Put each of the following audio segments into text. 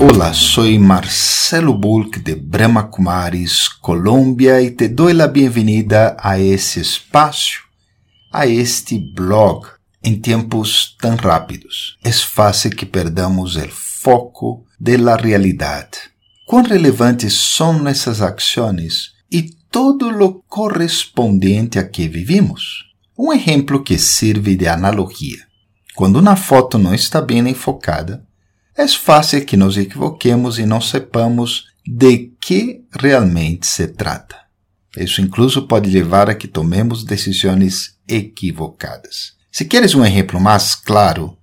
Hola, soy Marcelo Bulk de Brahma Kumaris, Colômbia, e te dou a bem-vinda a esse espaço, a este blog. Em tempos tão rápidos, é fácil que perdamos o foco da realidade. Quão relevantes são essas ações e todo o correspondente a que vivimos? Um exemplo que serve de analogia. Quando uma foto não está bem enfocada, é fácil que nos equivoquemos e não sepamos de que realmente se trata. Isso incluso pode levar a que tomemos decisões equivocadas. Se queres um exemplo mais claro,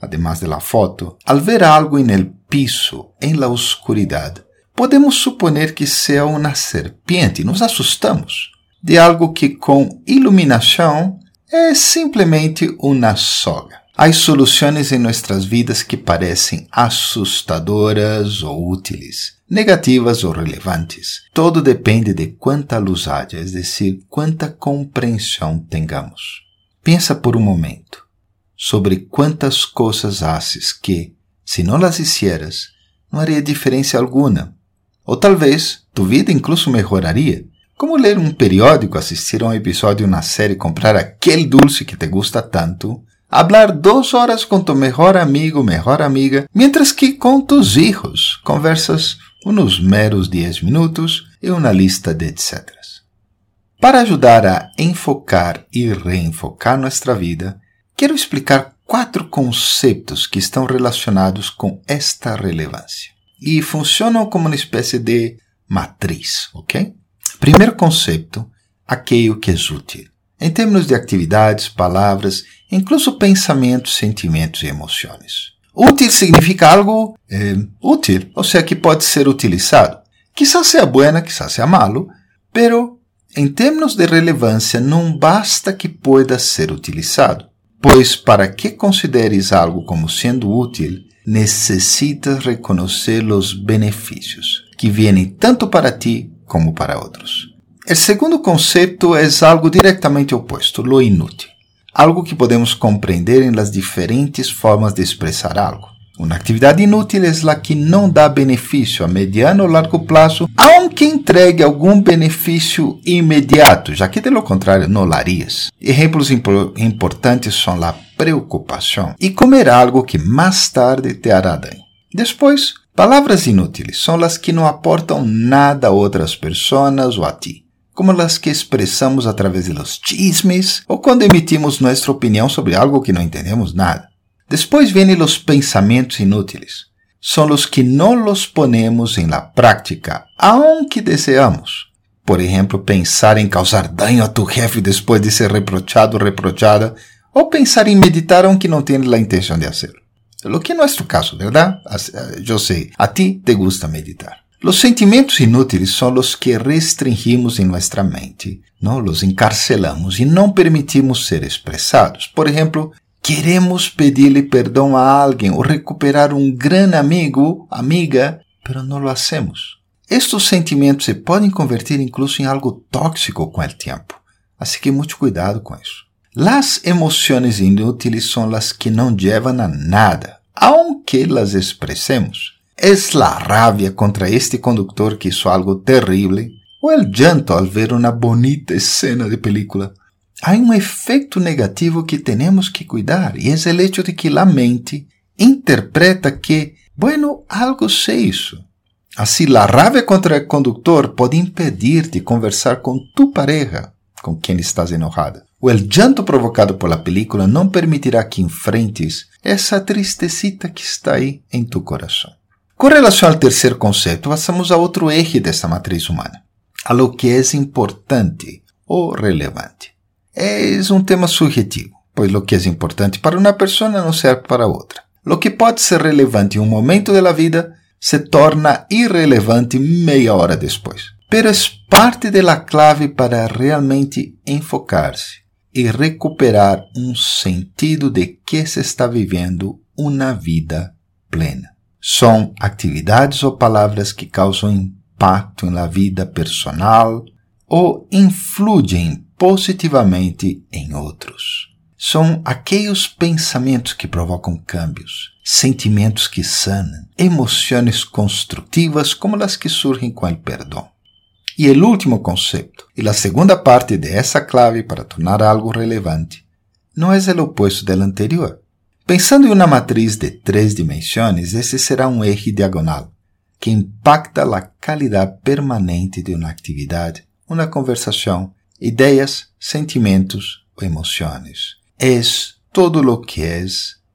además de la foto, al ver algo en el piso, en la oscuridad, podemos suponer que sea una serpiente nos assustamos de algo que com iluminação é simplesmente uma soga. Há soluções em nossas vidas que parecem assustadoras ou úteis, negativas ou relevantes. Todo depende de quanta luz haja, é decir, quanta compreensão tengamos. Pensa por um momento sobre quantas coisas haces que, se não las hicieras, não haria diferença alguma. Ou talvez tu vida incluso melhoraria. Como ler um periódico, assistir a um episódio na série, comprar aquele dulce que te gusta tanto, hablar dos horas com tu melhor amigo, melhor amiga, mientras que com tus hijos conversas uns meros 10 minutos e uma lista de etc. Para ajudar a enfocar e reenfocar nossa vida, quero explicar quatro conceitos que estão relacionados com esta relevância e funcionam como uma espécie de matriz, ok? Primeiro conceito, aquele que é útil em termos de atividades, palavras, incluso pensamentos, sentimentos e emoções. Útil significa algo eh, útil, ou seja, que pode ser utilizado. Quizás seja buena, quizás seja malo, pero em termos de relevância não basta que pueda ser utilizado, pois para que consideres algo como sendo útil, necessitas reconhecer os benefícios que vêm tanto para ti como para outros. O segundo conceito é algo diretamente oposto, lo inútil. Algo que podemos compreender em las diferentes formas de expressar algo. Uma atividade inútil é a que não dá benefício a mediano ou largo prazo, aunque entregue algum benefício imediato, já que de lo contrário não larias. Exemplos importantes são a preocupação e comer algo que mais tarde te hará dano. Depois, palavras inúteis são as que não aportam nada a outras pessoas ou a ti como las que expressamos através de los chismes ou quando emitimos nossa opinião sobre algo que não entendemos nada. Depois vêm os pensamentos inúteis. São os que não los ponemos em la prática, aunque deseamos. Por exemplo, pensar em causar dano a tu jefe depois de ser reprochado ou reprochada, ou pensar em meditar aunque não tenha a intenção de hacerlo. Lo que é nosso caso, ¿verdad? Eu sei, a ti te gusta meditar. Los sentimentos inúteis são os que restringimos em nossa mente, não los encarcelamos e não permitimos ser expressados. Por exemplo, queremos pedir-lhe perdão a alguém ou recuperar um grande amigo, amiga, pero não lo hacemos. Estes sentimentos se podem converter incluso em algo tóxico com o tempo, assim que muito cuidado com isso. Las emoções inúteis são as que não levam a nada, aunque las expressemos. Es la rabia contra este conductor que hizo algo terrible o el llanto al ver una bonita escena de película. Hay un efecto negativo que tenemos que cuidar y es el hecho de que la mente interpreta que, bueno, algo se hizo. Así, la rabia contra el conductor puede impedirte conversar con tu pareja com quem estás enojada. O el llanto provocado por la película não permitirá que enfrentes essa tristecita que está aí em tu coração. Com relação ao terceiro conceito, passamos a outro eixo desta matriz humana, a lo que é importante ou relevante. É um tema subjetivo, pois o que é importante para uma pessoa não serve para outra. Lo que pode ser relevante em um momento da vida se torna irrelevante meia hora depois. Pero é parte da clave para realmente enfocar-se e recuperar um sentido de que se está vivendo uma vida plena. São atividades ou palavras que causam impacto na vida personal ou influem positivamente em outros. São aqueles pensamentos que provocam cambios, sentimentos que sanam, emoções construtivas como as que surgem com o perdão. E o último conceito, e a segunda parte de essa clave para tornar algo relevante, não é o oposto do anterior. Pensando em uma matriz de três dimensões, esse será um eixo diagonal, que impacta a qualidade permanente de uma atividade, uma conversação, ideias, sentimentos ou emoções. É todo o que é,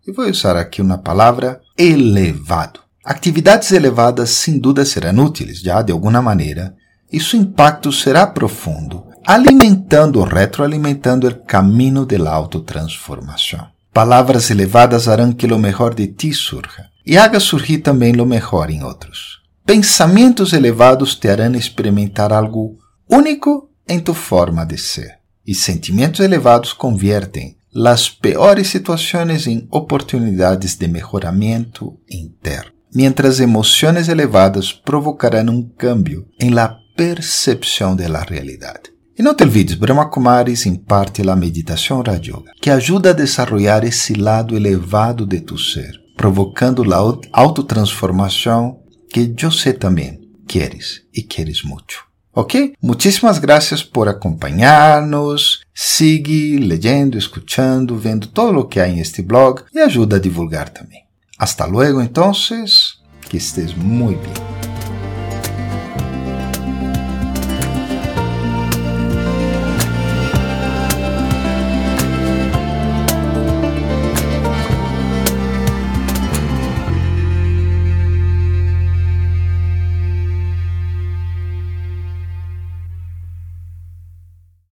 e vou usar aqui uma palavra, elevado. Atividades elevadas sem dúvida serão úteis, já de alguma maneira, e seu impacto será profundo, alimentando ou retroalimentando o caminho da autotransformação. Palavras elevadas harão que o melhor de ti surja e haga surgir também o melhor em outros. Pensamentos elevados te harão experimentar algo único em tu forma de ser, e sentimentos elevados conviertem las peores situações em oportunidades de melhoramento interno, mientras emoções elevadas provocarão um cambio em la percepção de la realidade. E não te olvides, Brahma Kumaris imparte a meditação Raja Yoga, que ajuda a desenvolver esse lado elevado de tu ser, provocando a autotransformação que eu sei também queres e queres muito. Ok? Muitíssimas graças por acompanhar-nos. Sigue leyendo, escuchando, vendo todo o que há em este blog e ajuda a divulgar também. Hasta luego, entonces. Que estés muy bien.